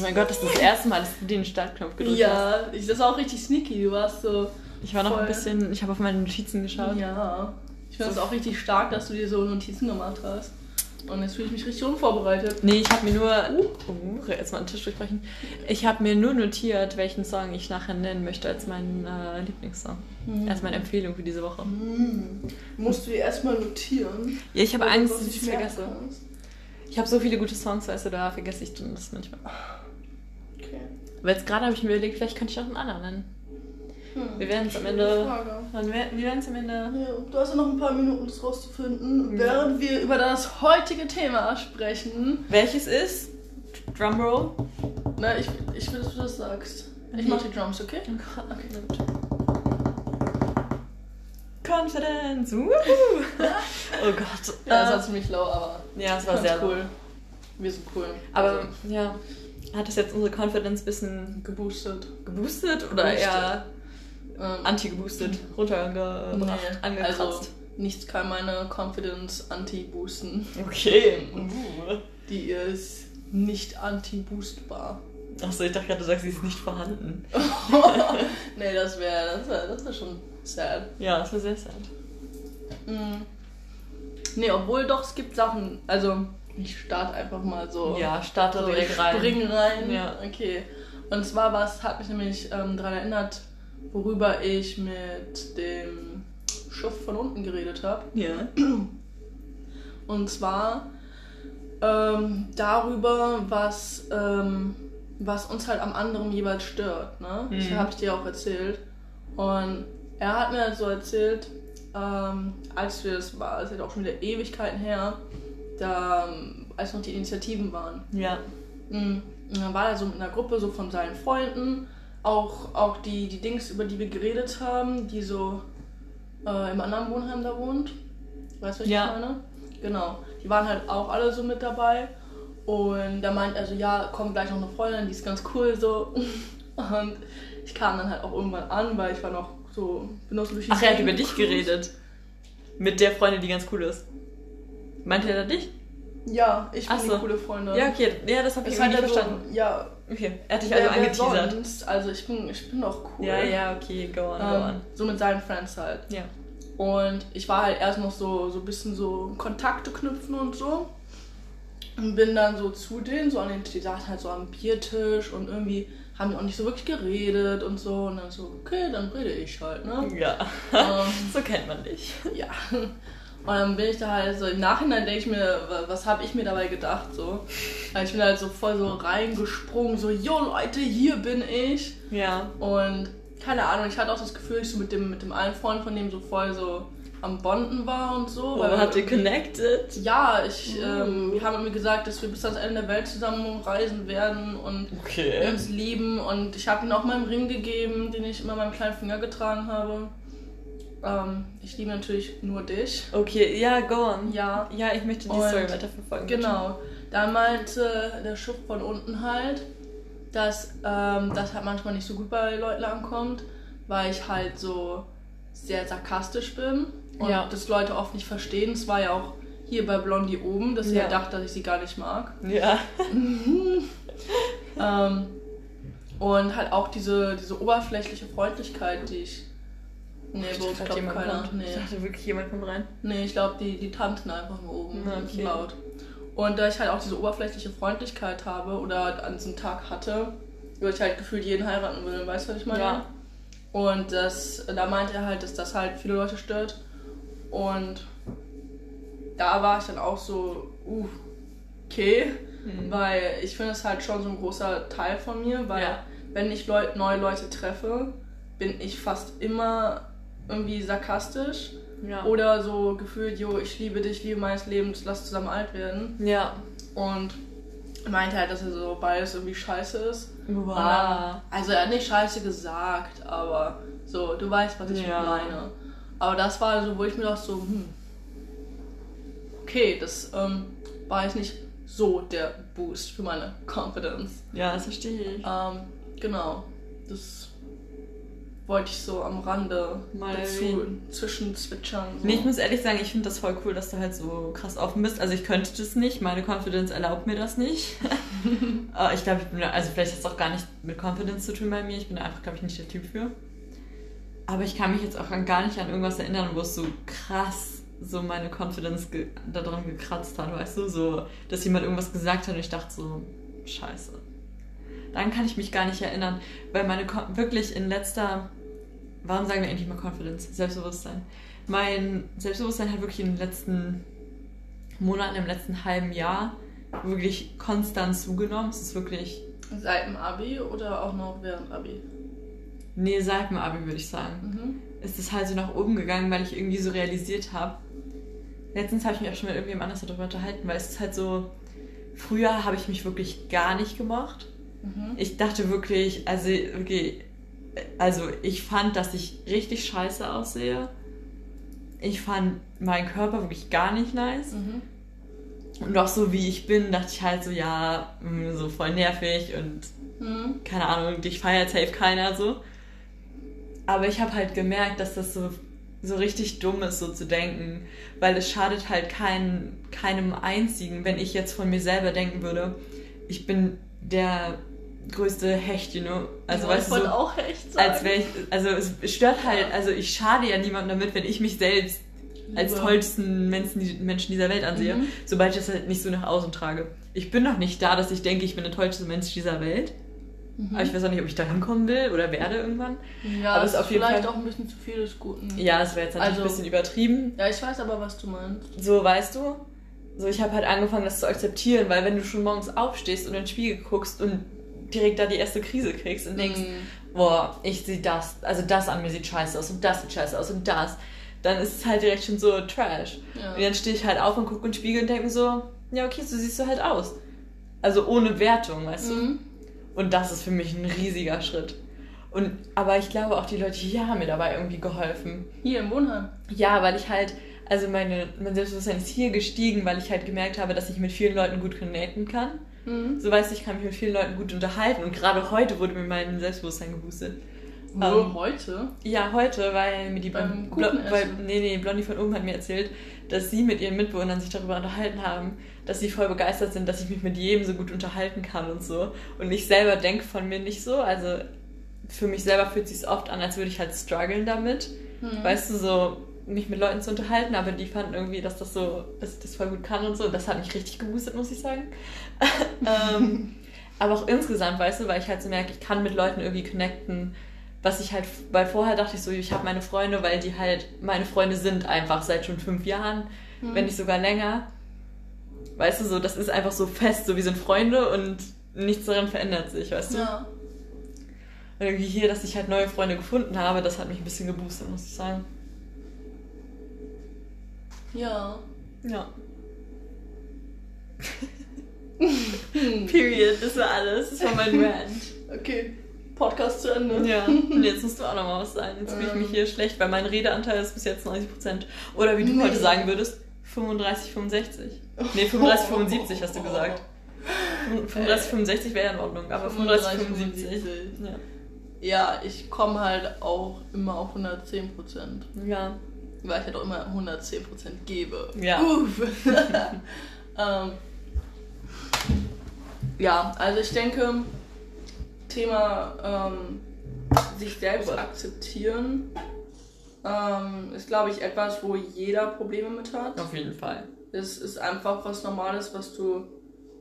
Oh mein Gott, das ist das erste Mal, dass du den Startknopf gedrückt hast. Ja, das war auch richtig sneaky. Du warst so. Ich war noch Voll. ein bisschen, ich habe auf meine Notizen geschaut. Ja. Ich finde es auch richtig stark, dass du dir so Notizen gemacht hast. Und jetzt fühle ich mich richtig unvorbereitet. Nee, ich habe mir nur. Oh, jetzt mal einen Tisch durchbrechen. Ich habe mir nur notiert, welchen Song ich nachher nennen möchte als meinen äh, Lieblingssong. Mhm. Als meine Empfehlung für diese Woche. Hm. Musst du dir erstmal notieren. Ja, ich habe Angst, dass ich vergesse. Ich habe so viele gute Songs, weißt du, da vergesse ich das manchmal. Okay. Aber jetzt gerade habe ich mir überlegt, vielleicht könnte ich auch einen anderen nennen. Hm. Wir werden es am Ende. Wer- Wir werden es am Ende. Ja, du hast ja noch ein paar Minuten, das rauszufinden, Ja. während wir über das heutige Thema sprechen. Welches ist? Drumroll. Na, ich, ich will, dass du das sagst. Ich Okay. mach die Drums, okay? Okay, na gut. Confidence. Wuhu. oh Gott. Ja, das Äh, war ziemlich low, aber ja, es war sehr cool. Wir sind cool. Aber Also, ja, hat das jetzt unsere Confidence ein bisschen geboostet. geboostet oder Geboostet. eher Ähm, anti-geboostet, runtergebracht, nee, angekratzt? also nichts kann meine Confidence anti-boosten. okay. Uh. Die ist nicht anti-boostbar. Achso, ich dachte gerade, du sagst, sie ist nicht vorhanden. nee, das wäre das wär, das wär schon sad. Ja, das war sehr sad. Mhm. Nee, obwohl doch, es gibt Sachen. Also, ich starte einfach mal so. Ja, starte so direkt rein. spring rein. Ja. Okay. Und zwar was hat mich nämlich ähm, daran erinnert, worüber ich mit dem Schuft von unten geredet habe. Ja. Und zwar ähm, darüber, was, ähm, was uns halt am anderen jeweils stört. Ne? Das Mhm. habe ich dir auch erzählt. Und er hat mir halt so erzählt, ähm, als wir das war, es ist auch schon wieder Ewigkeiten her, da, ähm, als noch die Initiativen waren. Ja. Mhm. Und dann war er so mit einer Gruppe so von seinen Freunden, auch, auch die, die Dings, über die wir geredet haben, die so äh, im anderen Wohnheim da wohnt. Weißt du, was Ja. ich meine? Genau. Die waren halt auch alle so mit dabei. Und da meint er so, ja, kommt gleich noch eine Freundin, die ist ganz cool so. Und ich kam dann halt auch irgendwann an, weil ich war noch so, bin noch so die Ach, er hat über dich geredet. Mit der Freundin, die ganz cool ist. Meinte er da dich? Ja, ich bin so. coole Freundin. Ja, okay. Ja, das habe ich halt nicht so, verstanden. ja, Okay. Er hat dich also wer angeteasert. sonst? Also ich bin, ich bin doch cool. Ja, ja, okay. Go on, go Ähm, on. so mit seinen Friends halt. Ja. Und ich war halt erst noch so, so ein bisschen so Kontakte knüpfen und so. Und bin dann so zu denen, so an den, die saßen halt so am Biertisch und irgendwie haben die auch nicht so wirklich geredet und so. Und dann so, okay, dann rede ich halt, ne? Ja. ähm, so kennt man dich. ja. Und dann bin ich da halt so, im Nachhinein denke ich mir, wa- was habe ich mir dabei gedacht, so. Also ich bin halt so voll so reingesprungen, so, yo Leute, hier bin ich. Ja. Und keine Ahnung, ich hatte auch das Gefühl, ich so mit dem, mit dem einen Freund von dem so voll so am Bonden war und so. Oh, weil habt ihr connected? Ja, ich, Uh. ähm, wir haben irgendwie gesagt, dass wir bis ans Ende der Welt zusammen reisen werden und Okay. uns lieben. Und ich habe ihm auch meinen Ring gegeben, den ich immer meinem kleinen Finger getragen habe. Ähm, ich liebe natürlich nur dich. Okay, ja, go on. Ja, Ja, ich möchte die Und- Story weiterverfolgen. Genau. Da meinte der Schuft von unten halt, dass ähm, das halt manchmal nicht so gut bei Leuten ankommt, weil ich halt so sehr sarkastisch bin und Ja. das Leute oft nicht verstehen. Es war ja auch hier bei Blondie oben, dass sie Ja. halt dachte, dass ich sie gar nicht mag. Ja. Ähm, und halt auch diese, diese oberflächliche Freundlichkeit, die ich. Nee, Ich bei uns dachte, glaubt jemand keiner. kommt. Nee. Ich dachte wirklich, jemand kommt rein. Nee, ich glaube, die, die tanzen einfach nur oben Na, und okay. laut. Und da ich halt auch diese oberflächliche Freundlichkeit habe oder an diesem Tag hatte, würde ich halt gefühlt jeden heiraten will, weißt du, was ich meine? Ja. Und das, da meinte er halt, dass das halt viele Leute stört. Und da war ich dann auch so, uh, okay, Mhm. weil ich finde es halt schon so ein großer Teil von mir, weil Ja. wenn ich Leut, neue Leute treffe, bin ich fast immer irgendwie sarkastisch Ja. oder so gefühlt, jo, ich liebe dich, liebe meines Lebens, lass zusammen alt werden. Ja. Und meinte halt, dass er so beides irgendwie scheiße ist. Wow. dann, also er hat nicht scheiße gesagt, aber so, du weißt, was ich Ja. meine. Aber das war so, wo ich mir dachte so, hm, okay, das ähm, war jetzt nicht so der Boost für meine Confidence. Ja, das verstehe ich. Ähm, genau, das wollte ich so am Rande Mal dazu erwähnen. zwischen zwitschern. So. Nee, ich muss ehrlich sagen, ich finde das voll cool, dass du halt so krass offen bist. Also ich könnte das nicht, meine Confidence erlaubt mir das nicht. Äh, ich glaube, ich bin, da- also vielleicht hat es auch gar nicht mit Confidence zu tun bei mir. Ich bin da einfach, glaube ich, nicht der Typ für. Aber ich kann mich jetzt auch an, gar nicht an irgendwas erinnern, wo es so krass so meine Confidence ge daran gekratzt hat, weißt du? So, dass jemand irgendwas gesagt hat und ich dachte so, scheiße. Dann kann ich mich gar nicht erinnern, weil meine Kon wirklich in letzter, warum sagen wir endlich mal Confidence? Selbstbewusstsein. Mein Selbstbewusstsein hat wirklich in den letzten Monaten, im letzten halben Jahr wirklich konstant zugenommen. Es ist wirklich, Seit dem Abi oder auch noch während Abi? nee, seit dem Abi würde ich sagen. Mhm. ist es halt so nach oben gegangen, weil ich irgendwie so realisiert habe. Letztens habe ich mich auch schon mit irgendjemand anders darüber unterhalten, weil es ist halt so, früher habe ich mich wirklich gar nicht gemocht. Mhm. Ich dachte wirklich, also okay, also ich fand, dass ich richtig scheiße aussehe. Ich fand meinen Körper wirklich gar nicht nice. Mhm. Und auch so wie ich bin, dachte ich halt so, ja, mh, so voll nervig und Mhm. keine Ahnung, dich feiert safe keiner so. Aber ich habe halt gemerkt, dass das so, so richtig dumm ist, so zu denken, weil es schadet halt kein, keinem einzigen, wenn ich jetzt von mir selber denken würde, ich bin der größte Hecht, you know? Also ja, weißt ich du, so, wollte auch echt sagen. als ich, also es stört halt, also ich schade ja niemandem damit, wenn ich mich selbst als Liebe. tollsten Menschen, Menschen dieser Welt ansehe, Mhm. sobald ich das halt nicht so nach außen trage. Ich bin noch nicht da, dass ich denke, ich bin der tollste Mensch dieser Welt. Mhm. Aber ich weiß auch nicht, ob ich da hinkommen will oder werde irgendwann. Ja, aber es es ist auf jeden vielleicht Fall- auch ein bisschen zu viel des Guten. Ja, das wäre jetzt natürlich Also- ein bisschen übertrieben. Ja, ich weiß aber, was du meinst. So, weißt du? So, ich habe halt angefangen, das zu akzeptieren, weil wenn du schon morgens aufstehst und in den Spiegel guckst und direkt da die erste Krise kriegst und denkst, Mhm. boah, ich sehe das, also das an mir sieht scheiße aus und das sieht scheiße aus und das, dann ist es halt direkt schon so Trash. Ja. Und dann stehe ich halt auf und gucke in den Spiegel und denke mir so, ja, okay, so siehst du halt aus. Also ohne Wertung, weißt du? Mhm. Und das ist für mich ein riesiger Schritt. Und, aber ich glaube auch die Leute hier haben mir dabei irgendwie geholfen. Hier im Wohnheim. Ja, weil ich halt, also meine, mein Selbstbewusstsein ist hier gestiegen, weil ich halt gemerkt habe, dass ich mit vielen Leuten gut connecten kann. Mhm. So weißt du, ich kann mich mit vielen Leuten gut unterhalten und gerade heute wurde mir mein Selbstbewusstsein geboostet. Nur Ähm, heute. Ja, heute, weil mir die Beim Kuchenessen. weil, nee, nee, Blondie von oben hat mir erzählt, dass sie mit ihren Mitbewohnern sich darüber unterhalten haben, dass sie voll begeistert sind, dass ich mich mit jedem so gut unterhalten kann und so. Und ich selber denke von mir nicht so. Also für mich selber fühlt sich oft an, als würde ich halt strugglen damit. Mhm. Weißt du, so mich mit Leuten zu unterhalten, aber die fanden irgendwie, dass das so, dass ich das voll gut kann und so. Das hat mich richtig geboostet, muss ich sagen. ähm, aber auch insgesamt, weißt du, weil ich halt so merke, ich kann mit Leuten irgendwie connecten, was ich halt, weil vorher dachte ich so, ich habe meine Freunde, weil die halt meine Freunde sind einfach seit schon fünf Jahren, Mhm. wenn nicht sogar länger. Weißt du, so, das ist einfach so fest, so wir sind Freunde und nichts daran verändert sich, weißt du? Ja. Und irgendwie hier, dass ich halt neue Freunde gefunden habe, das hat mich ein bisschen geboostet, muss ich sagen. Ja. Ja. Hm. Period, das war alles. Das war mein Rant. Okay. Podcast zu Ende. Ja, und jetzt musst du auch noch mal was sagen. Jetzt fühle ich mich Ähm. hier schlecht, weil mein Redeanteil ist bis jetzt 90%. Oder wie du Nee. heute sagen würdest, 35, 65. Nee, 35, 75 hast du gesagt. 35, 65 wäre ja in Ordnung, aber 35, 75. Ja. Ja, ich komme halt auch immer auf 110 Prozent. Ja. Weil ich halt auch immer 110 Prozent gebe. Ja. Ähm, ja, also ich denke, Thema ähm, sich selbst akzeptieren ähm, ist, glaube ich, etwas, wo jeder Probleme mit hat. Auf jeden Fall. Es ist einfach was Normales, was du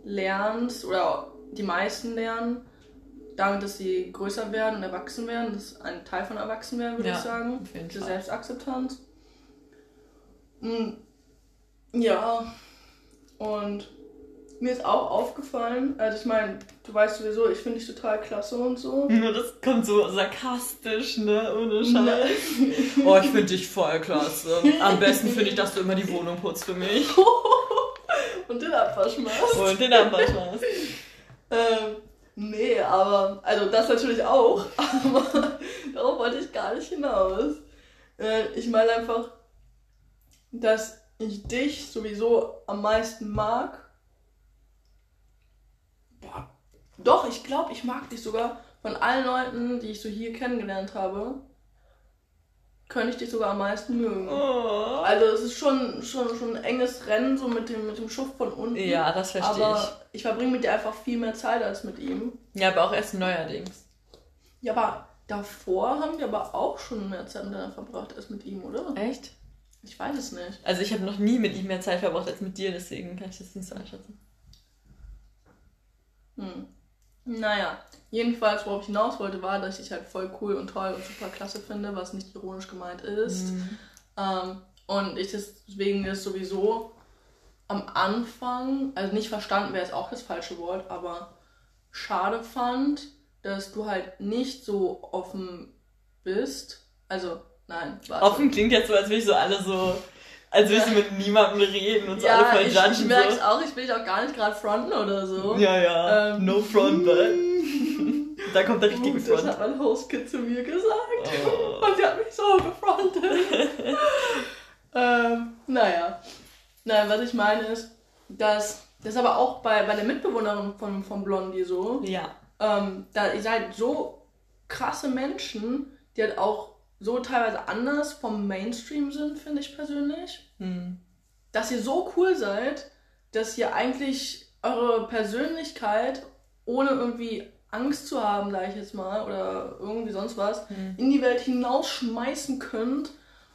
lernst oder die meisten lernen, damit, dass sie größer werden und erwachsen werden. Das ist ein Teil von Erwachsenwerden, würde Ja, ich sagen. auf jeden Die Fall. Selbstakzeptanz. Mm, Ja, und mir ist auch aufgefallen, also ich meine, du weißt sowieso, ich finde dich total klasse und so. Nur das kommt so sarkastisch, ne? Ohne Scheiß. Oh, ich finde dich voll klasse. Am besten finde ich, dass du immer die Wohnung putzt für mich. und den Abwasch machst. Und den Abwasch machst. Ähm, nee, aber, also das natürlich auch, aber darauf wollte ich gar nicht hinaus. Äh, ich meine einfach, dass ich dich sowieso am meisten mag. Boah, doch, ich glaube, ich mag dich sogar von allen Leuten, die ich so hier kennengelernt habe, könnte ich dich sogar am meisten mögen. Oh. Also es ist schon, schon, schon ein enges Rennen, so mit dem, mit dem Schuft von unten. Ja, das verstehe aber ich. verbringe mit dir einfach viel mehr Zeit als mit ihm. Ja, aber auch erst neuerdings. Ja, aber davor haben wir aber auch schon mehr Zeit miteinander verbracht als mit ihm, oder? Echt? Ich weiß es nicht. Also ich habe noch nie mit ihm mehr Zeit verbracht als mit dir, deswegen kann ich das nicht so einschätzen. Hm. Naja, jedenfalls, worauf ich hinaus wollte, war, dass ich dich halt voll cool und toll und super klasse finde, was nicht ironisch gemeint ist. Mhm. Ähm, und ich deswegen das sowieso am Anfang, also nicht verstanden wäre es auch das falsche Wort, aber schade fand, dass du halt nicht so offen bist. Also, nein. Warte. Offen klingt jetzt so, als würde ich so alle so, als würde ich so mit niemandem reden und so ja, alle voll ich, judgen. Ich merke es auch, ich will dich auch gar nicht gerade fronten oder so. Ja, ja. Ähm, no front, but. da kommt der richtige Front. Das hat mein Hostkid zu mir gesagt. Oh. Und sie hat mich so gefrontet. ähm, naja. Nein, was ich meine ist, dass das aber auch bei, bei der Mitbewohnerin von, von Blondie so. Ja. Ähm, da ihr seid so krasse Menschen, die halt auch so teilweise anders vom Mainstream sind, finde ich persönlich. Hm. Dass ihr so cool seid, dass ihr eigentlich eure Persönlichkeit, ohne irgendwie Angst zu haben, sage ich jetzt mal, oder irgendwie sonst was, hm. in die Welt hinausschmeißen könnt.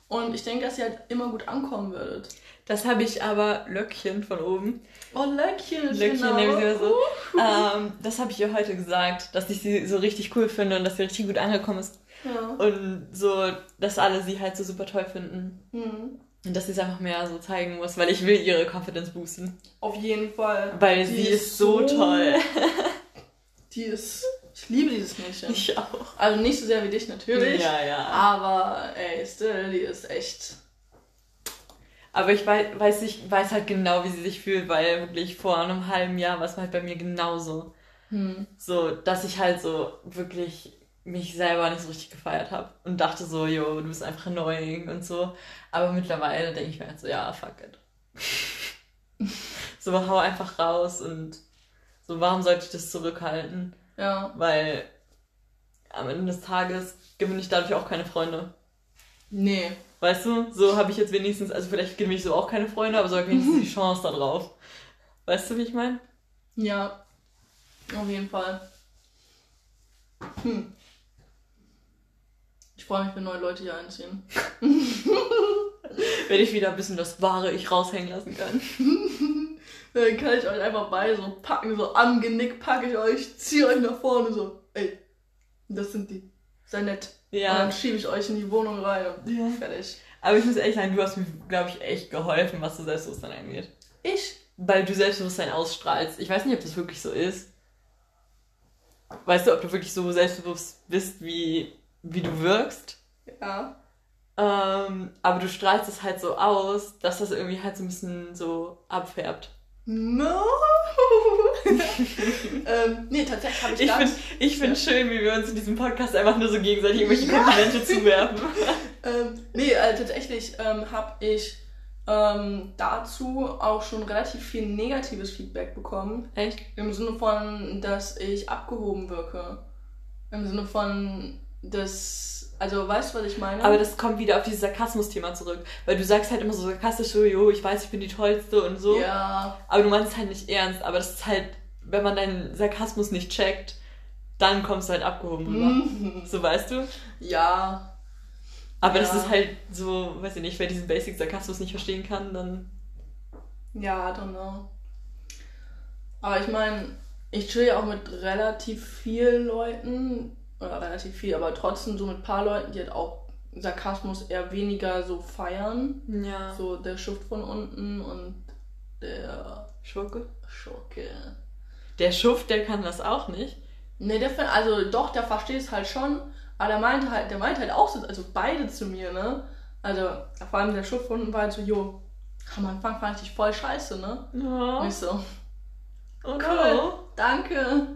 Und ich denke, dass ihr halt immer gut ankommen würdet. Das habe ich aber Löckchen von oben. Oh, Löckchen, Löckchen genau. nehmen sie so. ähm, das habe ich ihr heute gesagt, dass ich sie so richtig cool finde und dass sie richtig gut angekommen ist. Ja. Und so, dass alle sie halt so super toll finden. Mhm. Und dass sie es einfach mehr so zeigen muss, weil ich will ihre Confidence boosten. Auf jeden Fall. Weil die sie ist so toll. Die ist. Ich liebe dieses Mädchen. Ich auch. Also nicht so sehr wie dich natürlich. Ja, ja. Aber ey, still, die ist echt. Aber ich weiß, weiß, ich weiß halt genau, wie sie sich fühlt, weil wirklich vor einem halben Jahr war es halt bei mir genauso. Hm. So, dass ich halt so wirklich mich selber nicht so richtig gefeiert habe und dachte so, yo, du bist einfach annoying und so. Aber mittlerweile denke ich mir halt so, ja, fuck it. so, hau einfach raus und so, warum sollte ich das zurückhalten? Ja. Weil am Ende des Tages gewinne ich dadurch auch keine Freunde. Nee. Weißt du, so habe ich jetzt wenigstens, also vielleicht gewinne ich so auch keine Freunde, aber so habe ich wenigstens die Chance da drauf. Weißt du, wie ich meine? Ja. Auf jeden Fall. Hm. Ich freue mich, wenn neue Leute hier einziehen. wenn ich wieder ein bisschen das wahre Ich raushängen lassen kann. Dann kann ich euch einfach bei so packen, so am Genick packe ich euch, ziehe euch nach vorne so, ey, das sind die. Sei nett. Ja. Und dann schiebe ich euch in die Wohnung rein und Ja. fertig. Aber ich muss ehrlich sagen, du hast mir, glaube ich, echt geholfen, was so Selbstbewusstsein angeht. Ich? Weil du Selbstbewusstsein ausstrahlst. Ich weiß nicht, ob das wirklich so ist. Weißt du, ob du wirklich so selbstbewusst bist, wie, wie du wirkst? Ja. Ähm, aber du strahlst es halt so aus, dass das irgendwie halt so ein bisschen so abfärbt. No! ähm, nee, tatsächlich habe ich, Ich finde ich find schön, wie wir uns in diesem Podcast einfach nur so gegenseitig irgendwelche Komplimente zuwerfen. Ähm, nee, äh, tatsächlich ähm, habe ich ähm, dazu auch schon relativ viel negatives Feedback bekommen. Echt? Im Sinne von, dass ich abgehoben wirke. Im Sinne von, dass. Also, weißt du, was ich meine? Aber das kommt wieder auf dieses Sarkasmus-Thema zurück. Weil du sagst halt immer so sarkastisch so, jo, ich weiß, ich bin die Tollste und so. Ja. Aber du meinst es halt nicht ernst. Aber das ist halt, wenn man deinen Sarkasmus nicht checkt, dann kommst du halt abgehoben rüber. Mhm. So weißt du? Ja. Aber Ja. das ist halt so, weiß ich nicht, wer diesen Basic-Sarkasmus nicht verstehen kann, dann. Ja, I don't know. Aber ich meine, ich chill ja auch mit relativ vielen Leuten. Oder relativ viel, aber trotzdem so mit ein paar Leuten, die halt auch Sarkasmus eher weniger so feiern. Ja. So der Schuft von unten und der Schurke? Schurke. Der Schuft, der kann das auch nicht. Ne, der find, also doch, der versteht es halt schon, aber der meinte halt, der meinte halt auch so, also beide zu mir, ne? Also, vor allem der Schuft von unten war halt so, jo, am Anfang fand ich dich voll scheiße, ne? Oh, Und ich so, oh cool, danke.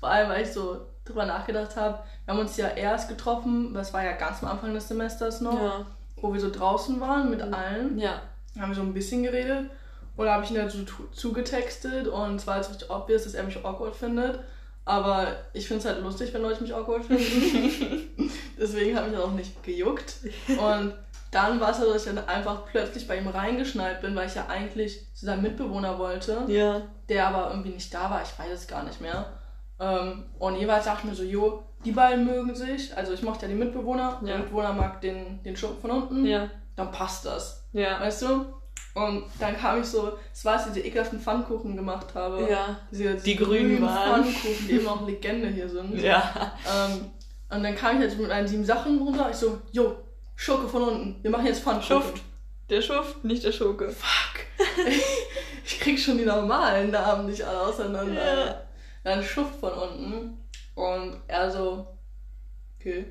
Vor allem, weil ich so drüber nachgedacht habe, wir haben uns ja erst getroffen, das war ja ganz am Anfang des Semesters noch, Ja. wo wir so draußen waren mit allen. Ja. haben wir so ein bisschen geredet und da habe ich ihn halt so tu- zugetextet und es war jetzt richtig obvious, dass er mich awkward findet Aber ich finde es halt lustig, wenn Leute mich awkward finden. Deswegen habe ich das auch nicht gejuckt. Und dann war es so, dass ich dann einfach plötzlich bei ihm reingeschnallt bin, weil ich ja eigentlich zu seinem Mitbewohner wollte, Ja. der aber irgendwie nicht da war. Ich weiß es gar nicht mehr. Ähm, und jeweils ich mir so, jo, die beiden mögen sich. Also ich mochte ja die Mitbewohner. Der Ja. Mitbewohner mag den, den Schuppen von unten. Ja. Dann passt das. Ja. Weißt du? Und dann kam ich so, es war, als ich diese ekelhaften Pfannkuchen gemacht habe. Ja. Diese, Die grünen waren. Pfannkuchen, die immer noch Legende hier sind. Ja. Ähm, und dann kam ich halt so mit meinen sieben Sachen runter. Ich so, jo, Schurke von unten. Wir machen jetzt Pfannkuchen. Schuft. Der Schuft, nicht der Schurke. Fuck. ich krieg schon die normalen Namen nicht alle auseinander. Ja. Dann Schuft von unten. Und er so, okay.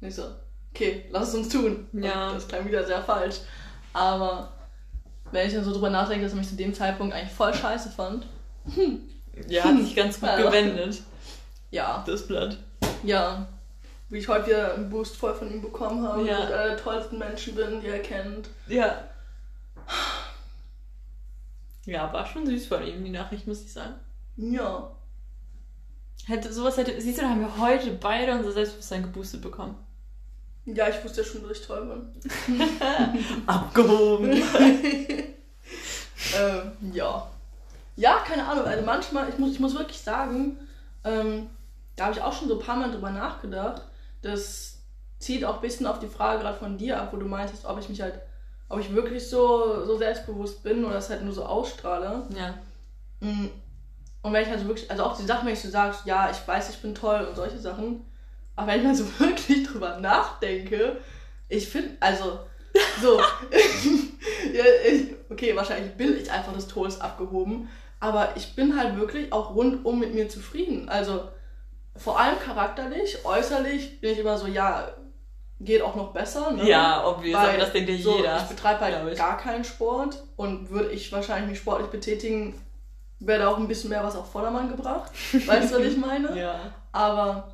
Nicht so, okay, lass es uns tun. Ja. Und das klang wieder sehr falsch. Aber wenn ich dann so drüber nachdenke, dass er mich zu dem Zeitpunkt eigentlich voll scheiße fand. Ja, hat sich ganz gut Ja. gewendet, Ja, das Blatt. ja. Wie ich heute wieder einen Boost voll von ihm bekommen habe. Ja. dass ich einer der tollsten Menschen bin, die er kennt. Ja. Ja, war schon süß von ihm, die Nachricht, muss ich sagen. Ja. Hätte, sowas hätte, siehst du, da haben wir heute beide unser Selbstbewusstsein geboostet bekommen. Ja, ich wusste ja schon, dass ich toll bin. Abgehoben. ähm, ja. Ja, keine Ahnung. Also manchmal, ich muss, ich muss wirklich sagen, ähm, da habe ich auch schon so ein paar Mal drüber nachgedacht. Das zieht auch ein bisschen auf die Frage gerade von dir ab, wo du meintest, ob ich mich halt, ob ich wirklich so, so selbstbewusst bin oder das halt nur so ausstrahle. ja. Mm. Und wenn ich also wirklich, also auch die Sachen, wenn ich so sage, ja, ich weiß, ich bin toll und solche Sachen, aber wenn ich mal so wirklich drüber nachdenke, ich finde, also, so, ja, ich, okay, wahrscheinlich bin ich einfach des Todes abgehoben, aber ich bin halt wirklich auch rundum mit mir zufrieden. Also, vor allem charakterlich, äußerlich bin ich immer so, ja, geht auch noch besser. Ne? Ja, obvious, Weil aber das denkt ja so, jeder. Ich betreibe halt gar keinen Sport und würde ich wahrscheinlich mich sportlich betätigen, wäre da auch ein bisschen mehr was auf Vordermann gebracht. Weißt du, was ich meine? Ja. Aber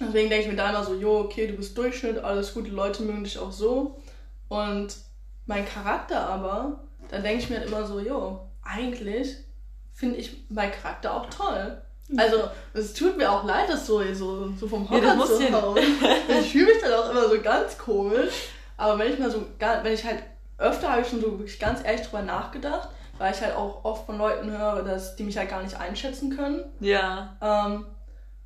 deswegen denke ich mir da immer so, jo, okay, du bist Durchschnitt, alles gut, die Leute mögen dich auch so. Und mein Charakter aber, da denke ich mir halt immer so, jo, eigentlich finde ich meinen Charakter auch toll. Also, es tut mir auch leid, das so, so, so vom Ja, Hocker muss zu ja- hauen. Ich fühle mich dann auch immer so ganz komisch. Aber wenn ich mal so, wenn ich halt, öfter habe ich schon so wirklich ganz ehrlich drüber nachgedacht, weil ich halt auch oft von Leuten höre, dass die mich halt gar nicht einschätzen können. Ja. Ähm,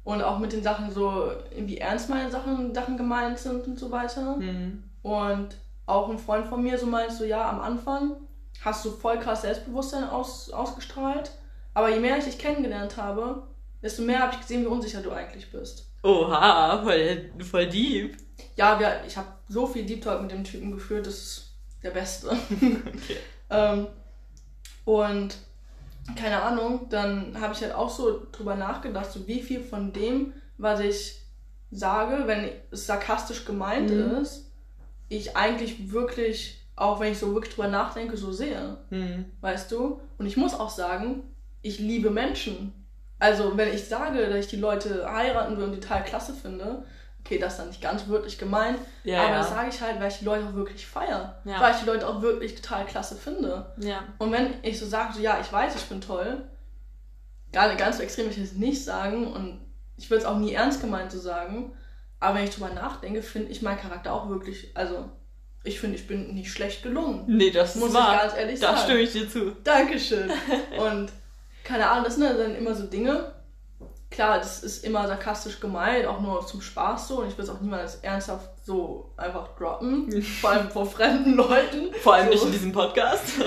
und auch mit den Sachen so, wie ernst meine Sachen, Sachen gemeint sind und so weiter. Hm. Und auch ein Freund von mir so meint so, ja, am Anfang hast du voll krass Selbstbewusstsein aus, ausgestrahlt. Aber je mehr ich dich kennengelernt habe, desto mehr habe ich gesehen, wie unsicher du eigentlich bist. Oha, voll, voll deep. Ja, wir, ich habe so viel Deep Talk mit dem Typen geführt, das ist der Beste. Okay. Ähm, und keine Ahnung, dann habe ich halt auch so drüber nachgedacht, so wie viel von dem, was ich sage, wenn es sarkastisch gemeint Mhm. ist, ich eigentlich wirklich, auch wenn ich so wirklich drüber nachdenke, so sehe. Hm. Weißt du? Und ich muss auch sagen, ich liebe Menschen. Also, wenn ich sage, dass ich die Leute heiraten will und die total klasse finde, okay, das ist dann nicht ganz wörtlich gemeint, Ja, aber ja. das sage ich halt, weil ich die Leute auch wirklich feiere. Ja. Weil ich die Leute auch wirklich total klasse finde. Und wenn ich so sage, so ja, ich weiß, ich bin toll, gar ganz so extrem will ich das nicht sagen und ich würde es auch nie ernst gemeint so sagen, aber wenn ich drüber nachdenke, finde ich meinen Charakter auch wirklich, also ich finde, ich bin nicht schlecht gelungen. Nee, das Muss ist ich ganz ehrlich da sagen. stimme ich dir zu. Dankeschön. Und keine Ahnung, das sind dann immer so Dinge. Klar, das ist immer sarkastisch gemeint, auch nur zum Spaß so. Und ich will es auch niemals ernsthaft so einfach droppen. Vor allem vor fremden Leuten. Vor allem so. nicht in diesem Podcast.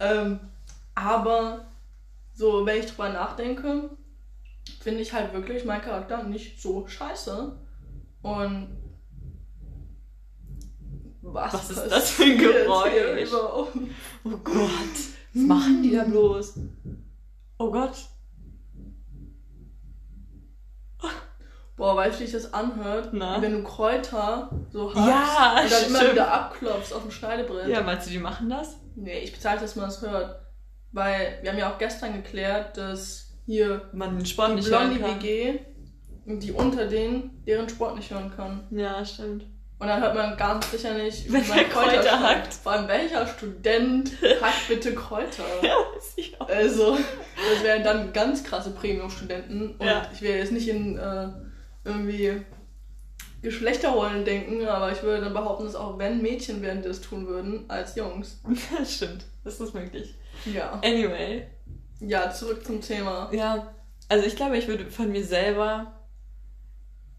Ähm, aber so, wenn ich drüber nachdenke, finde ich halt wirklich meinen Charakter nicht so scheiße. Und was, Was ist das für ein Geräusch? Oh Gott. Was machen die da bloß? Oh Gott. Boah, weißt du, wie sich das anhört? Na? Wenn du Kräuter so hast Ja, und dann immer stimmt. wieder abklopfst auf dem Schneidebrett. Ja, meinst du, die machen das? Nee, ich bezahle, dass man das hört. Weil wir haben ja auch gestern geklärt, dass hier Man den Sport die nicht hören Blondie kann. WG, die unter denen, deren Sport nicht hören kann. Ja, stimmt. Und dann hört man ganz sicher nicht, Wenn wie man Kräuter schmeckt. hackt. Vor allem welcher Student hackt bitte Kräuter? Ja, weiß ich auch. Also, das wären dann ganz krasse Premium-Studenten. Und Ja. ich will jetzt nicht in äh, irgendwie Geschlechterrollen denken, aber ich würde dann behaupten, dass auch wenn Mädchen wären, die das tun würden, als Jungs. Das stimmt. Das ist möglich. Ja. Anyway. Ja, zurück zum Thema. Ja, also ich glaube, ich würde von mir selber.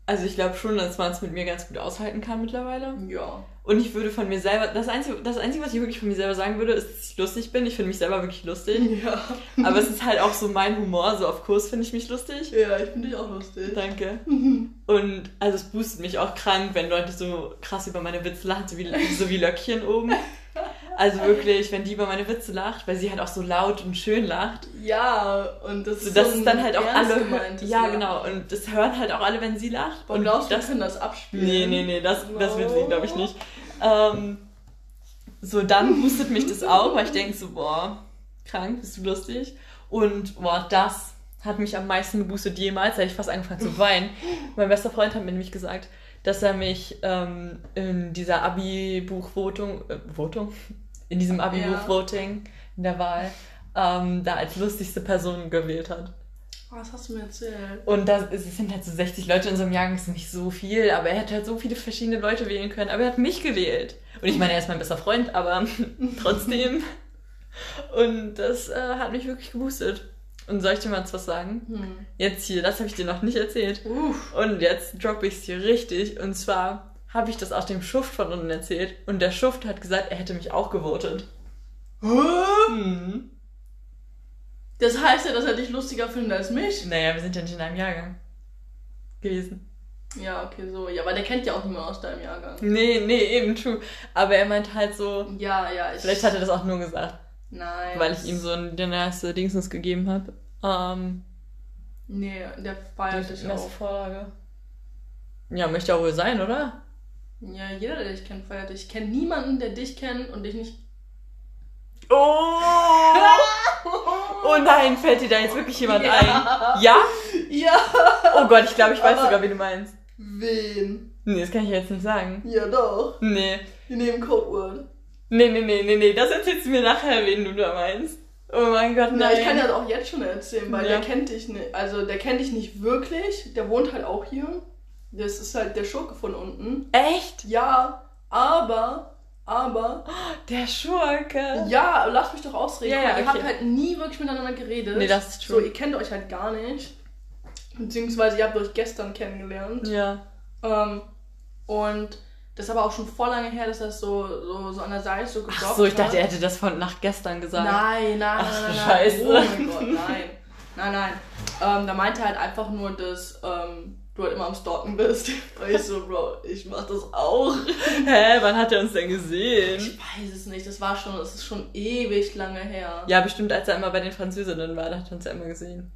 Also ich glaube schon, dass man es mit mir ganz gut aushalten kann mittlerweile. Ja. Und ich würde von mir selber. Das Einzige, das Einzige, was ich wirklich von mir selber sagen würde, ist, dass ich lustig bin. Ich finde mich selber wirklich lustig. Ja. Aber es ist halt auch so mein Humor. So auf Kurs finde ich mich lustig. Ja, ich finde dich auch lustig. Danke. Und also es boostet mich auch krank, wenn Leute so krass über meine Witze lachen, so wie, so wie Löckchen oben. Also wirklich, wenn die über meine Witze lacht, weil sie halt auch so laut und schön lacht. Ja, und das So, ist das so ist dann halt auch alle. Ja, Lachen. genau. Und das hören halt auch alle, wenn sie lacht. Und Und glaubst das können das abspielen? Nee, nee, nee, das, das wird sie, glaube ich, nicht. Ähm, so, dann boostet mich das auch, weil ich denke so, boah, krank, bist du lustig. Und boah, das hat mich am meisten geboostet jemals, da habe ich fast angefangen zu weinen. Mein bester Freund hat mir nämlich gesagt, dass er mich ähm, in dieser Abi-Buch-Voting, äh, Voting? In diesem Abi-Buch-Voting, in der Wahl, ähm, da als lustigste Person gewählt hat. Was hast du mir erzählt? Und das, es sind halt so 60 Leute in so einem Jahrgang, ist nicht so viel, aber er hätte halt so viele verschiedene Leute wählen können, aber er hat mich gewählt. Und ich meine, er ist mein bester Freund, aber trotzdem. Und das äh, hat mich wirklich geboostet. Und soll ich dir mal jetzt was sagen? Hm. Jetzt hier, das habe ich dir noch nicht erzählt. Uff. Und jetzt droppe ich es hier richtig. Und zwar habe ich das auch dem Schuft von unten erzählt. Und der Schuft hat gesagt, er hätte mich auch gewotet. Hm. Das heißt ja, dass er dich lustiger findet als mich. Naja, wir sind ja nicht in einem Jahrgang gewesen. Ja, okay, so. Ja, aber der kennt ja auch niemand aus deinem Jahrgang. Nee, nee, eben true. Aber er meint halt so, Ja, ja, ich. vielleicht hat er das auch nur gesagt, Nein. weil ich ihm so ein den erste Dingsens gegeben habe. Ähm, Nee, der feiert dich die erste auch. Vorlage. Ja, möchte auch wohl sein, oder? Ja, jeder, der dich kennt, feiert dich. Ich kenne niemanden, der dich kennt und dich nicht. Oh! Oh nein, fällt dir da jetzt wirklich jemand Ja. ein? Ja? Ja! Oh Gott, ich glaube, ich weiß Aber- sogar, wie du meinst. Wen? Nee, das kann ich jetzt nicht sagen. Ja, doch. Nee. Wir nehmen Codeword. Nee, nee, nee, nee, nee. Das erzählst du mir nachher, wen du da meinst. Oh mein Gott, Na, nein. ich kann ja auch jetzt schon erzählen, weil Ja. der kennt dich nicht. Also, der kennt dich nicht wirklich. Der wohnt halt auch hier. Das ist halt der Schurke von unten. Echt? Ja, aber, aber, Der Schurke. ja, lass mich doch ausreden. Mal, ja, Ihr habt okay. halt nie wirklich miteinander geredet. Nee, das ist So, true. ihr kennt euch halt gar nicht. Beziehungsweise ihr habt euch gestern kennengelernt. Ja. Ähm, und das ist aber auch schon vor lange her, dass das so, so, so an der Seite so gedroppt Ach so, ich hat. dachte, er hätte das von nach gestern gesagt. Nein, nein, Ach, nein, nein, nein. Scheiße. Oh mein Gott, nein. Nein, nein. Ähm, da meinte er halt einfach nur, dass ähm, du halt immer am Stalken bist. Und ich so, Bro, ich mach das auch. Hä, wann hat er uns denn gesehen? Ich weiß es nicht, das war schon, das ist schon ewig lange her. Ja, bestimmt, als er immer bei den Französinnen war, da hat er uns ja immer gesehen.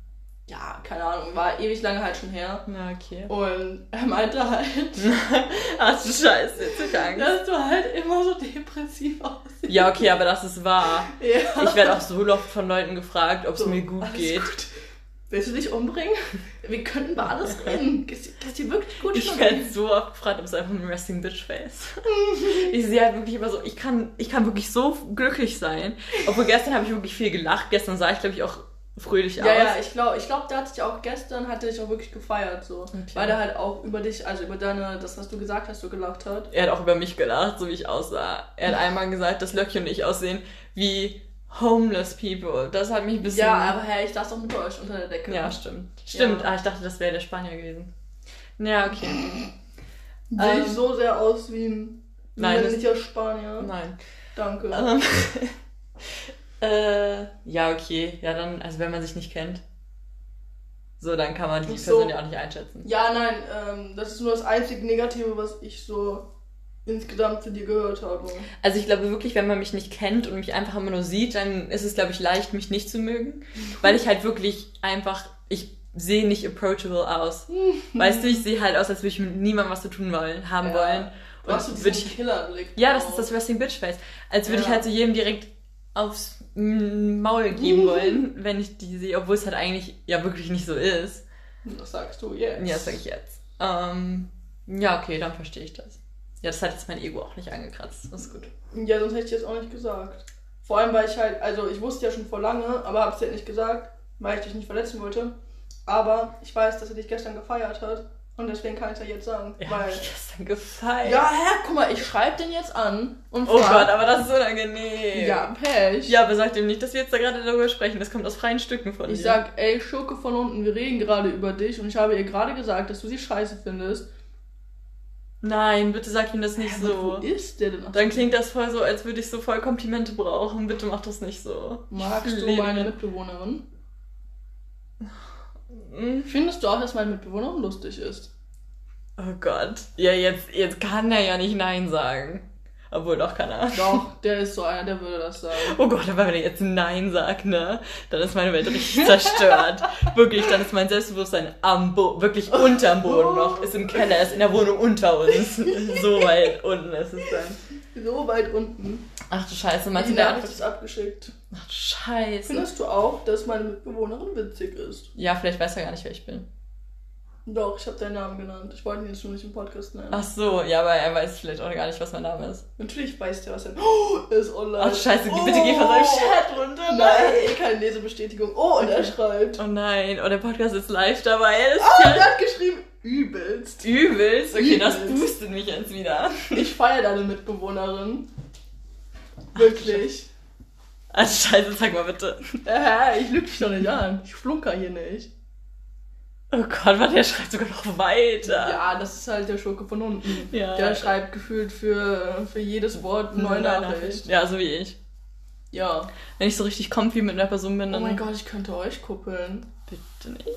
Ja, keine Ahnung, war ewig lange halt schon her. Na, okay. Und er meinte halt, Ach du Scheiße, jetzt ich Angst. dass du halt immer so depressiv aussiehst. Ja, okay, aber das ist wahr. Ja. Ich werde auch so oft von Leuten gefragt, ob es So, mir gut alles geht. Gut. Willst du dich umbringen? Wir könnten über alles reden. Geht's geht's dir wirklich gut? Ich werde so oft gefragt, ob es einfach ein Resting Bitch Face. ich sehe halt wirklich immer so, ich kann, ich kann wirklich so glücklich sein. Obwohl gestern habe ich wirklich viel gelacht. Gestern sah ich, glaube ich, auch fröhlich Ja, aus. ja, ich glaube, ich glaub, der hat dich auch gestern, hat er dich auch wirklich gefeiert, so. Okay. Weil er halt auch über dich, also über deine, das, was du gesagt hast, so gelacht hat. Er hat auch über mich gelacht, so wie ich aussah. Er hat einmal gesagt, dass Löckchen und ich aussehen wie homeless people. Das hat mich ein bisschen... Ja, aber hey, ich saß doch mit euch unter der Decke. Ja, stimmt. Stimmt, Ja. ah, ich dachte, das wäre der Spanier gewesen. Ja, okay. Sehe Ähm, ich so sehr aus wie ein Nein, das- männlicher Spanier. Nein. Danke. Ähm, äh, ja, okay. Ja, dann, also wenn man sich nicht kennt. So, dann kann man die so. Person ja auch nicht einschätzen. Ja, nein, ähm, das ist nur das einzige Negative, was ich so insgesamt zu dir gehört habe. Also ich glaube wirklich, wenn man mich nicht kennt und mich einfach immer nur sieht, dann ist es, glaube ich, leicht, mich nicht zu mögen. Weil ich halt wirklich einfach, ich sehe nicht approachable aus. weißt du, ich sehe halt aus, als würde ich mit niemandem was zu tun wollen, haben Ja. wollen. Du hast Und diesen ich, Killerblick. ja, das ist das Resting Bitch Face. Als würde ich Ja. halt so jedem direkt aufs Maul geben wollen, wenn ich die sehe, obwohl es halt eigentlich ja wirklich nicht so ist. Das sagst du jetzt. Ja, das sage ich jetzt. Ähm, ja, okay, dann verstehe ich das. Ja, das hat jetzt mein Ego auch nicht angekratzt. Das ist gut. Ja, sonst hätte ich jetzt auch nicht gesagt. Vor allem, weil ich halt, also ich wusste ja schon vor lange, aber hab's dir halt nicht gesagt, weil ich dich nicht verletzen wollte. Aber ich weiß, dass er dich gestern gefeiert hat. Und deswegen kann ich ja jetzt sagen. Ja, weil, ich gestern gefeiert. ja, hä, guck mal, ich schreibe den jetzt an und Oh frag- Gott, aber das ist unangenehm. Ja, Pech. Ja, aber sag dem nicht, dass wir jetzt da gerade darüber sprechen. Das kommt aus freien Stücken von Ich dir. sag, ey, Schurke von unten, wir reden gerade über dich und ich habe ihr gerade gesagt, dass du sie scheiße findest. Nein, bitte sag ihm das nicht Wo so. ist der denn? Ach, Dann klingt das voll so, als würde ich so voll Komplimente brauchen. Bitte mach das nicht so. Magst du meine mit- Mitbewohnerin? Hm. Findest du auch, dass meine Mitbewohnerin lustig ist? Oh Gott. Ja, jetzt, jetzt kann er ja nicht Nein sagen. Obwohl, doch kann er. Doch, der ist so einer, der würde das sagen. Oh Gott, aber wenn er jetzt Nein sagt, ne, dann ist meine Welt richtig zerstört. wirklich, dann ist mein Selbstbewusstsein am Boden, wirklich unterm Boden noch, ist im Keller, ist in der Wohnung unter uns. so weit unten ist es dann. So weit unten. Ach du Scheiße, meinst du, der Nachricht ist abgeschickt. Ach du Scheiße. Findest du auch, dass meine Mitbewohnerin witzig ist? Ja, vielleicht weiß er gar nicht, wer ich bin. Doch, ich habe deinen Namen genannt. Ich wollte ihn jetzt nur nicht im Podcast nennen. Ach so, ja, aber er weiß vielleicht auch gar nicht, was mein Name ist. Natürlich weiß der, was er... Oh, er ist online. Ach Scheiße, bitte geh von seinem Chat runter. Nein, keine Lesebestätigung. Oh, und er schreibt... Oh nein, oh, der Podcast ist live dabei. Das Oh, ist er hat geschrieben, übelst. übelst. Okay, das Übelst. boostet mich jetzt wieder. Ich feiere deine Mitbewohnerin. Wirklich. Also Scheiße, sag mal bitte. Äh, ich lüge dich doch nicht an. Ich flunker hier nicht. Oh Gott, warte, der schreibt sogar noch weiter. Ja, das ist halt der Schurke von unten. Ja. Der schreibt gefühlt für, für jedes Wort neue Nachricht. Ja, so wie ich. Ja. Wenn ich so richtig comfy mit einer Person bin, Oh dann. mein Gott, ich könnte euch kuppeln. Bitte nicht.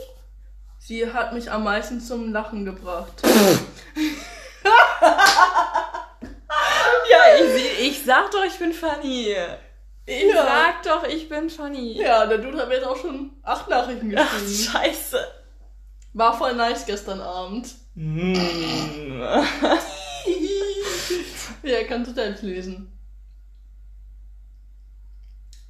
Sie hat mich am meisten zum Lachen gebracht. Ja, ich, ich sag doch, ich bin funny. Ich Ja. sag doch, ich bin funny. Ja, der Dude hat mir jetzt auch schon acht Nachrichten Ach, geschrieben. scheiße. War voll nice gestern Abend. Mm. ja, kannst du selbst lesen.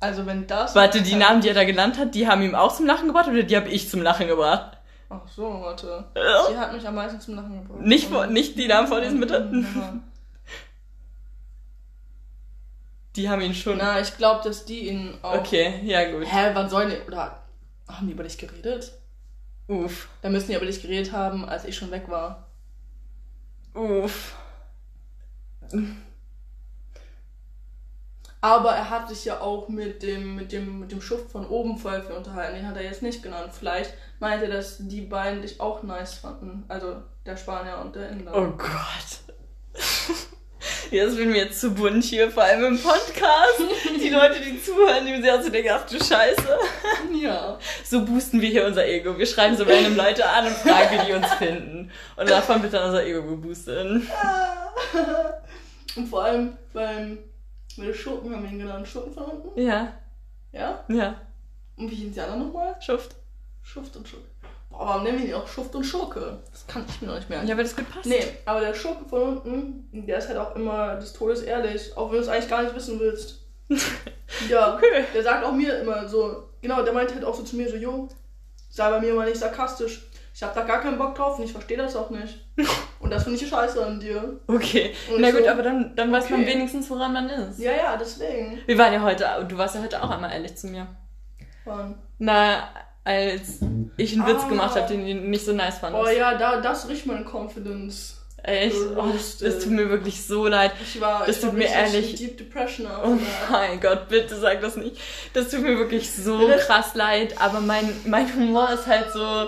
Also wenn das... Warte, die Namen, die er da genannt hat, die haben ihm auch zum Lachen gebracht oder die habe ich zum Lachen gebracht? Ach so, warte. Äh? Sie hat mich am meisten zum Lachen gebracht. Nicht, vor, nicht die Namen vorlesen, bitte. Die haben ihn schon. Na, ich glaube, dass die ihn auch... Okay, ja gut. Hä, wann sollen die... Oder haben die über dich geredet? Uff. Da müssen die über dich geredet haben, als ich schon weg war. Uff. Aber er hat sich ja auch mit dem, mit dem, mit dem Schuft von oben voll viel unterhalten. Den hat er jetzt nicht genannt. Vielleicht meinte er, dass die beiden dich auch nice fanden. Also der Spanier und der Inder. Oh Gott. Ja, das wird mir jetzt zu bunt hier, vor allem im Podcast. Die Leute, die zuhören, die auch so denken, ach du Scheiße. Ja. So boosten wir hier unser Ego. Wir schreiben so random Leute an und fragen, wie die uns finden. Und davon wird dann unser Ego geboostet. Und vor allem beim, bei den Schurken haben wir ihn genannt. Schurken von unten? Ja, Ja? ja. Und wie hießen die anderen nochmal? Schuft. Schuft und Schurke. Boah, warum nennen wir ihn auch Schuft und Schurke? Das kann ich mir noch nicht merken. Ja, weil das gut passt. Nee, aber der Schurke von unten, der ist halt auch immer des Todes ehrlich, auch wenn du es eigentlich gar nicht wissen willst. Ja, Okay. der sagt auch mir immer so, genau, der meint halt auch so zu mir so, jo, sei bei mir mal nicht sarkastisch. Ich hab da gar keinen Bock drauf und ich verstehe das auch nicht. Und das finde ich scheiße an dir. Okay. Und Na gut, so, aber dann, dann weiß man wenigstens, woran man ist. Ja, ja, deswegen. Wir waren ja heute, du warst ja heute auch einmal ehrlich zu mir. Mann. Na, als ich einen Witz Ah. gemacht habe, den du nicht so nice fandest. Oh ja, da, das riecht meine Confidence. Echt? Oh, das, das tut mir wirklich so leid. Ich war, Das ich tut war mir ehrlich- Deep Depression Oh auf. mein Gott, bitte sag das nicht. Das tut mir wirklich so krass leid. Aber mein, mein Humor ist halt so,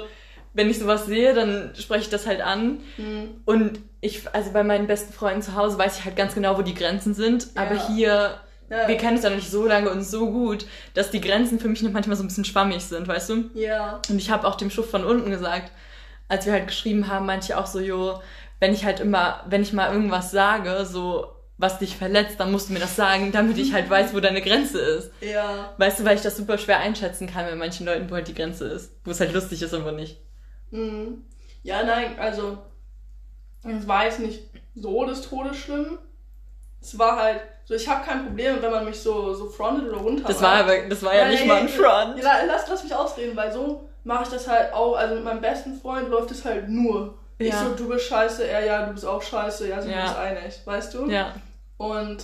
wenn ich sowas sehe, dann spreche ich das halt an. Hm. Und ich, also bei meinen besten Freunden zu Hause weiß ich halt ganz genau, wo die Grenzen sind. Aber Ja. hier, Ja. wir kennen uns ja noch nicht so lange und so gut, dass die Grenzen für mich noch manchmal so ein bisschen schwammig sind, weißt du? Ja. Und ich habe auch dem Schuft von unten gesagt, als wir halt geschrieben haben, meinte ich auch so, jo, wenn ich halt immer, wenn ich mal irgendwas sage, so, was dich verletzt, dann musst du mir das sagen, damit ich halt weiß, wo deine Grenze ist. Ja. Weißt du, weil ich das super schwer einschätzen kann bei manchen Leuten, wo halt die Grenze ist. Wo es halt lustig ist, aber nicht. Mhm. Ja, nein, also es war jetzt nicht so des Todes schlimm. Es war halt so, ich habe kein Problem, wenn man mich so, so frontet oder runter Das war aber, das war ja nicht mal ein Front. Ja, lass, lass mich ausreden, weil so mache ich das halt auch. Also mit meinem besten Freund läuft es halt nur. Ich Ja. so, du bist scheiße, er ja, du bist auch scheiße, ja, sind wir Ja. uns einig, weißt du? Ja. Und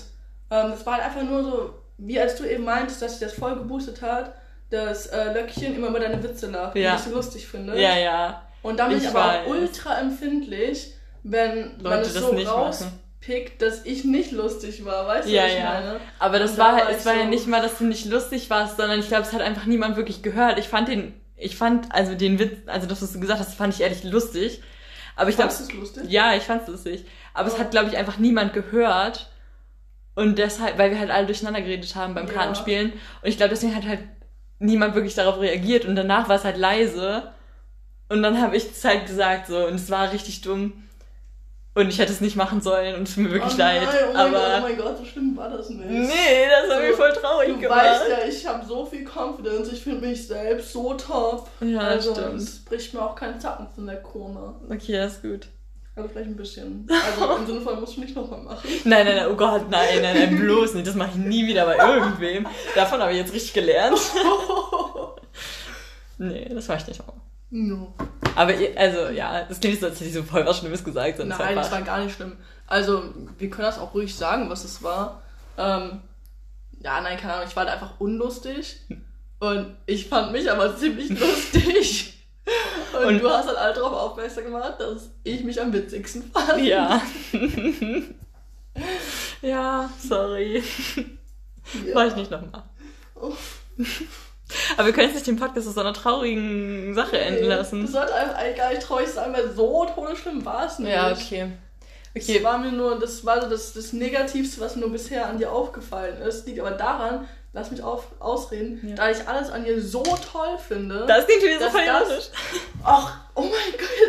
ähm, das war halt einfach nur so, wie als du eben meintest, dass sich das voll geboostet hat, dass äh, Löckchen immer über deine Witze lacht, Ja. die ich so lustig finde. Ja, ja. Und dann bin ich, Ich aber weiß. auch ultra empfindlich, wenn Leute es das so nicht machen. Rauspickt, dass ich nicht lustig war, weißt du, Ja, was ich ja. meine? Aber das Und war, da halt- war es war ja so- nicht mal, dass du nicht lustig warst, sondern ich glaube, es hat einfach niemand wirklich gehört. Ich fand den, ich fand, also den Witz, also das, was du gesagt hast, fand ich ehrlich lustig. Aber ich glaube, Fandest du es lustig? ja, ich fand's lustig. Aber es Oh. hat, glaube ich, einfach niemand gehört. Und deshalb, weil wir halt alle durcheinander geredet haben beim Ja. Kartenspielen. Und ich glaube, deswegen hat halt niemand wirklich darauf reagiert. Und danach war es halt leise. Und dann habe ich es halt gesagt so. Und es war richtig dumm. Und ich hätte es nicht machen sollen. Und es tut mir wirklich oh leid. Nein, oh mein aber Gott, oh mein Gott, so schlimm war das nicht. nee, das hat So, mich voll traurig Du gemacht. weißt ja, ich habe so viel Confidence, ich finde mich selbst so top. Ja, also stimmt. es bricht mir auch keinen Zacken von der Krone. Okay, das ist gut. Also vielleicht ein bisschen. Also im Sinne von, musst du nicht nochmal machen. Nein, nein, nein, oh Gott, nein, nein, nein, bloß nicht. Das mache ich nie wieder bei irgendwem. Davon habe ich jetzt richtig gelernt. Nee, das mache ich nicht nochmal. no. Aber ihr- also ja, das klingt so, hätte ich so voll was Schlimmes gesagt. Nein, das einfach. war gar nicht schlimm. Also, wir können das auch ruhig sagen, was es war. Ähm, ja, nein, keine Ahnung, ich war da einfach unlustig. Und ich fand mich aber ziemlich lustig. Und, Und- du hast halt alle darauf aufmerksam gemacht, dass ich mich am witzigsten fand. Ja. ja, sorry. Ja. Mach ich nicht nochmal. Oh. Aber wir können jetzt nicht den Podcast aus so einer traurigen Sache enden Das lassen. sollte einem eigentlich gar nicht traurig sein, weil so todesschlimm war es nicht. Ja, okay. Das Okay. war mir nur, das war so das, das Negativste, was mir nur bisher an dir aufgefallen ist. Liegt aber daran, lass mich auf, ausreden, Ja. da ich alles an dir so toll finde. Das klingt wieder so Das- voll das-. Ach, oh mein Gott,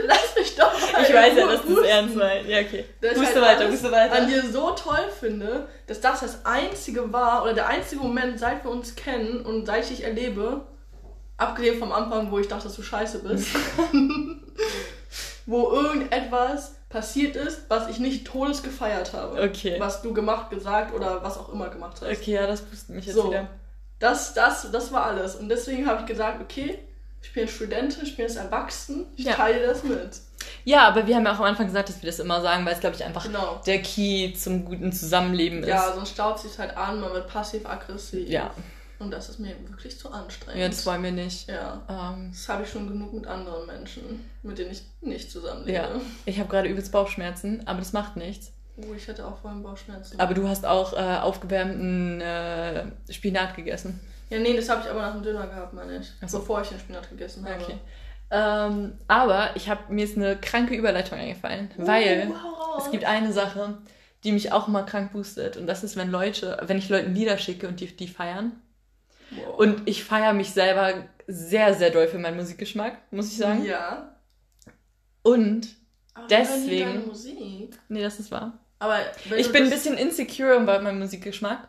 doch. Ich weiß ja, dass pusten. ernst meinst. Ja, okay. Ich Puste halt weiter, puste weiter. an dir so toll finde, dass das das einzige war, oder der einzige Moment, seit wir uns kennen und seit ich dich erlebe, abgesehen vom Anfang, wo ich dachte, dass du scheiße bist, wo irgendetwas passiert ist, was ich nicht todes gefeiert habe. Okay. Was du gemacht, gesagt oder was auch immer gemacht hast. Okay, ja, das pustet mich jetzt So. wieder. Das, das, das war alles. Und deswegen habe ich gesagt, okay, ich bin Studentin, ich bin jetzt erwachsen, ich Ja. teile das mit. Ja, aber wir haben ja auch am Anfang gesagt, dass wir das immer sagen, weil es, glaube ich, einfach Genau. der Key zum guten Zusammenleben ist. Ja, sonst staut sich halt an, man wird passiv-aggressiv. Ja. Und das ist mir wirklich zu anstrengend. Ja, das wollen wir nicht. Ja. Ähm, Das habe ich schon genug mit anderen Menschen, mit denen ich nicht zusammenlebe. ja. Ich habe gerade übelst Bauchschmerzen, aber das macht nichts. Oh, ich hatte auch vorhin Bauchschmerzen. Aber du hast auch äh, aufgewärmten äh, Spinat gegessen. ja, nee, das habe ich aber nach dem Döner gehabt, meine ich. So. Bevor ich den Spinat gegessen habe. Okay. Ähm, aber ich habe mir ist eine kranke Überleitung eingefallen, Uh, weil raus. es gibt eine Sache, die mich auch immer krank boostet und das ist, wenn Leute, wenn ich Leuten Lieder schicke und die, die feiern. Wow. Und ich feiere mich selber sehr, sehr doll für meinen Musikgeschmack, muss ich sagen. Ja. Und, Aber Deswegen- deine Musik. nee, das ist wahr. Aber Ich bin ein bisschen insecure bei meinem Musikgeschmack,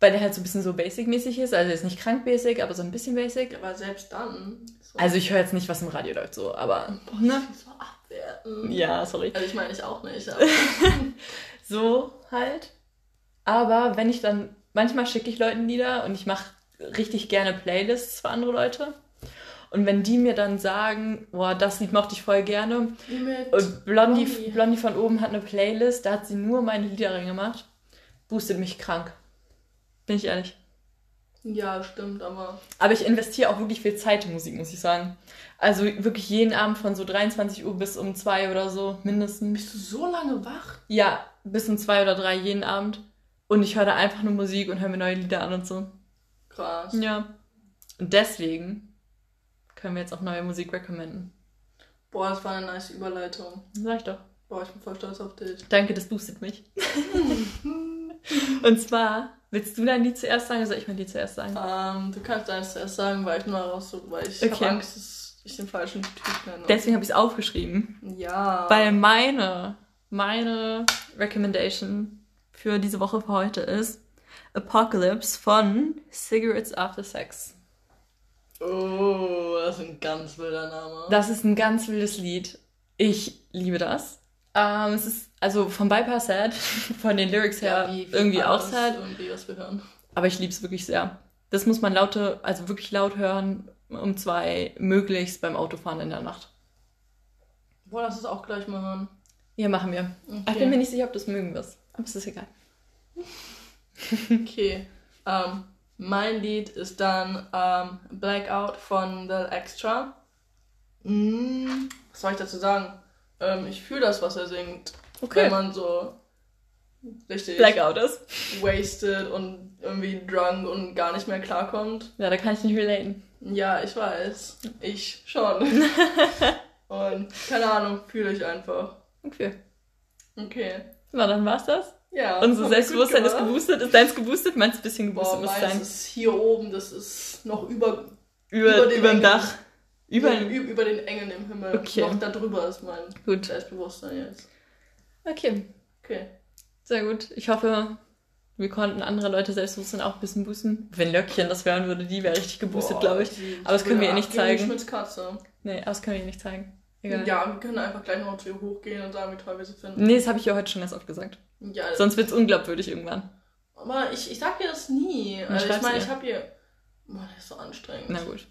weil der halt so ein bisschen so basic-mäßig ist. Also jetzt nicht krank basic, aber so ein bisschen basic. Aber selbst dann. So, Also ich höre jetzt nicht, was im Radio läuft, so, aber, Boah, ne? so abwerten. Ja, sorry. Also ich meine, ich auch nicht. Aber So halt. Aber wenn ich dann, manchmal schicke ich Leuten Lieder und ich mache richtig gerne Playlists für andere Leute. Und wenn die mir dann sagen, boah, das Lied mochte ich voll gerne. mit Und Blondie, Blondie. Blondie von oben hat eine Playlist, da hat sie nur meine Lieder reingemacht. Boostet mich krank. Bin ich ehrlich. Ja, stimmt, aber. Aber ich investiere auch wirklich viel Zeit in Musik, muss ich sagen. Also wirklich jeden Abend von so 23 Uhr bis um 2 oder so mindestens. Bist du so lange wach? Ja, bis um 2 oder 3 jeden Abend. Und ich höre da einfach nur Musik und höre mir neue Lieder an und so. Krass. Ja. Und deswegen können wir jetzt auch neue Musik recommenden. Boah, das war eine nice Überleitung. Sag ich doch. Boah, ich bin voll stolz auf dich. Danke, das boostet mich. und zwar, willst du dein Lied zuerst sagen oder soll ich mein Lied zuerst sagen? Ähm, du kannst deins zuerst sagen, weil ich nur raussuche, weil ich Okay. habe Angst, dass ich den falschen Typ nenne. Deswegen habe ich es aufgeschrieben. ja. Weil meine, meine Recommendation für diese Woche für heute ist Apocalypse von Cigarettes After Sex. Oh, das ist ein ganz wilder Name. Das ist ein ganz wildes Lied. Ich liebe das. Ähm, es ist also vom Bypass sad, von den Lyrics her Ja, wie- wie irgendwie auch sad, Irgendwie, was wir hören. aber ich liebe es wirklich sehr. Das muss man laute, also wirklich laut hören, um zwei, möglichst beim Autofahren in der Nacht. Boah, lass es auch gleich mal hören. Ja, machen wir. Okay. Ich bin mir nicht sicher, ob du es mögen wirst. Aber es ist egal. Okay. Ähm, mein Lied ist dann ähm, Blackout von The Extra. Mm, was soll ich dazu sagen? Ähm, ich fühle das, was er singt. Okay. Wenn man so richtig Blackout ist. wasted und irgendwie drunk und gar nicht mehr klarkommt. Ja, da kann ich nicht relaten. Ja, ich weiß. Ich schon. und keine Ahnung, fühle ich einfach. Okay. Okay. Na, dann war's das. Ja. Unser Selbstbewusstsein ist geboostet. Ist deins geboostet? Meinst du ein bisschen geboostet Boah, muss meins sein? ist hier oben, das ist noch über, Über, über über dem. Dach. Über über, über den Engeln im Himmel. Okay. Noch da drüber ist mein Gut. Selbstbewusstsein jetzt. Okay. Okay. Sehr gut. Ich hoffe, wir konnten andere Leute Selbstbewusstsein auch ein bisschen boosten. Wenn Löckchen das hören würde, die wäre richtig geboostet, glaube ich. die- Aber das können wir ihr nicht abgehen wie zeigen. Schmitz Katze. Nee, aber das können wir ihr nicht zeigen. Egal. Ja, wir können einfach gleich noch zu ihr hochgehen und sagen, wie toll wir sie finden. Nee, das habe ich ja heute schon ganz oft gesagt. Ja, Sonst wird es unglaubwürdig irgendwann. aber ich, ich sag ihr das nie. Also ich meine, ich hab ihr. Boah, das ist so anstrengend. Na gut.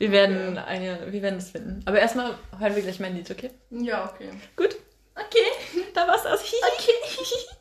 Wir werden eine, wir werden das finden. Aber erstmal hören wir gleich mein Lied, okay? Ja, okay. Gut. Okay. Da war's das. Okay.